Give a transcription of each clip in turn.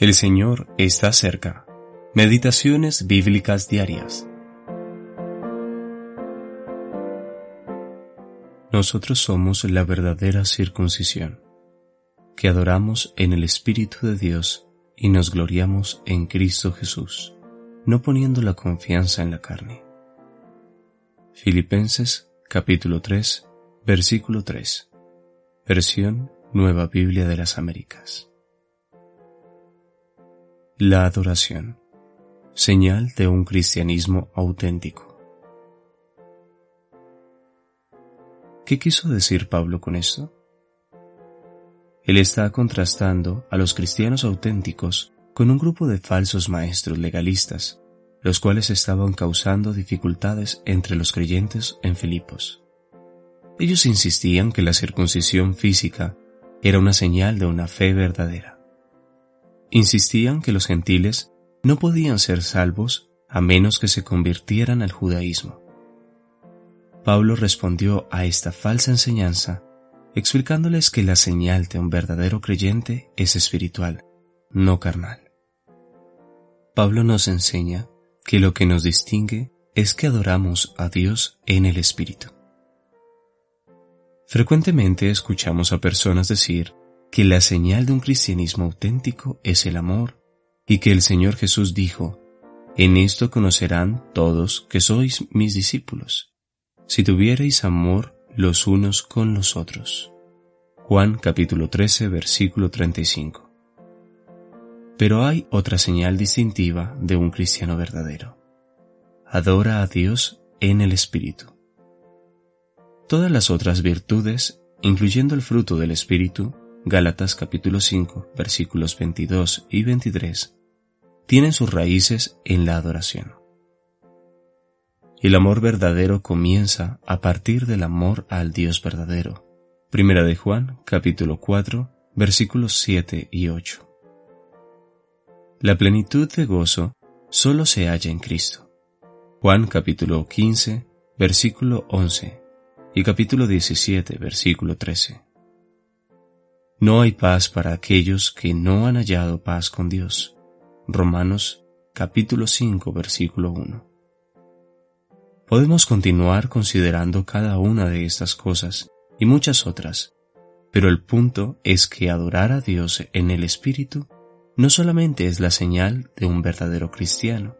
El Señor está cerca. Meditaciones bíblicas diarias. Nosotros somos la verdadera circuncisión, que adoramos en el Espíritu de Dios y nos gloriamos en Cristo Jesús, no poniendo la confianza en la carne. Filipenses capítulo 3, versículo 3. Versión Nueva Biblia de las Américas. La adoración, señal de un cristianismo auténtico. ¿Qué quiso decir Pablo con esto? Él está contrastando a los cristianos auténticos con un grupo de falsos maestros legalistas, los cuales estaban causando dificultades entre los creyentes en Filipos. Ellos insistían que la circuncisión física era una señal de una fe verdadera insistían que los gentiles no podían ser salvos a menos que se convirtieran al judaísmo. Pablo respondió a esta falsa enseñanza explicándoles que la señal de un verdadero creyente es espiritual, no carnal. Pablo nos enseña que lo que nos distingue es que adoramos a Dios en el Espíritu. Frecuentemente escuchamos a personas decir que la señal de un cristianismo auténtico es el amor y que el Señor Jesús dijo, en esto conocerán todos que sois mis discípulos, si tuviereis amor los unos con los otros. Juan capítulo 13 versículo 35. Pero hay otra señal distintiva de un cristiano verdadero. Adora a Dios en el Espíritu. Todas las otras virtudes, incluyendo el fruto del Espíritu, Gálatas capítulo 5 versículos 22 y 23, tienen sus raíces en la adoración. El amor verdadero comienza a partir del amor al Dios verdadero. Primera de Juan capítulo 4 versículos 7 y 8. La plenitud de gozo solo se halla en Cristo. Juan capítulo 15 versículo 11 y capítulo 17 versículo 13. No hay paz para aquellos que no han hallado paz con Dios. Romanos capítulo 5 versículo 1. Podemos continuar considerando cada una de estas cosas y muchas otras, pero el punto es que adorar a Dios en el Espíritu no solamente es la señal de un verdadero cristiano,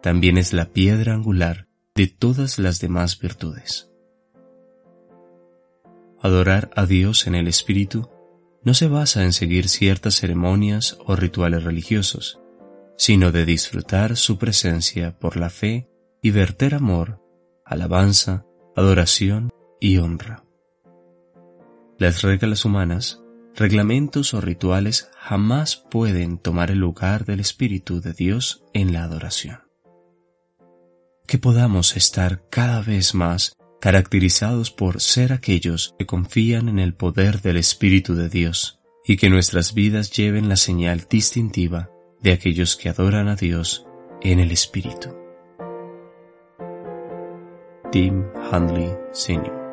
también es la piedra angular de todas las demás virtudes. Adorar a Dios en el Espíritu no se basa en seguir ciertas ceremonias o rituales religiosos, sino de disfrutar su presencia por la fe y verter amor, alabanza, adoración y honra. Las reglas humanas, reglamentos o rituales jamás pueden tomar el lugar del Espíritu de Dios en la adoración. Que podamos estar cada vez más caracterizados por ser aquellos que confían en el poder del Espíritu de Dios y que nuestras vidas lleven la señal distintiva de aquellos que adoran a Dios en el Espíritu. Tim Handley Sr.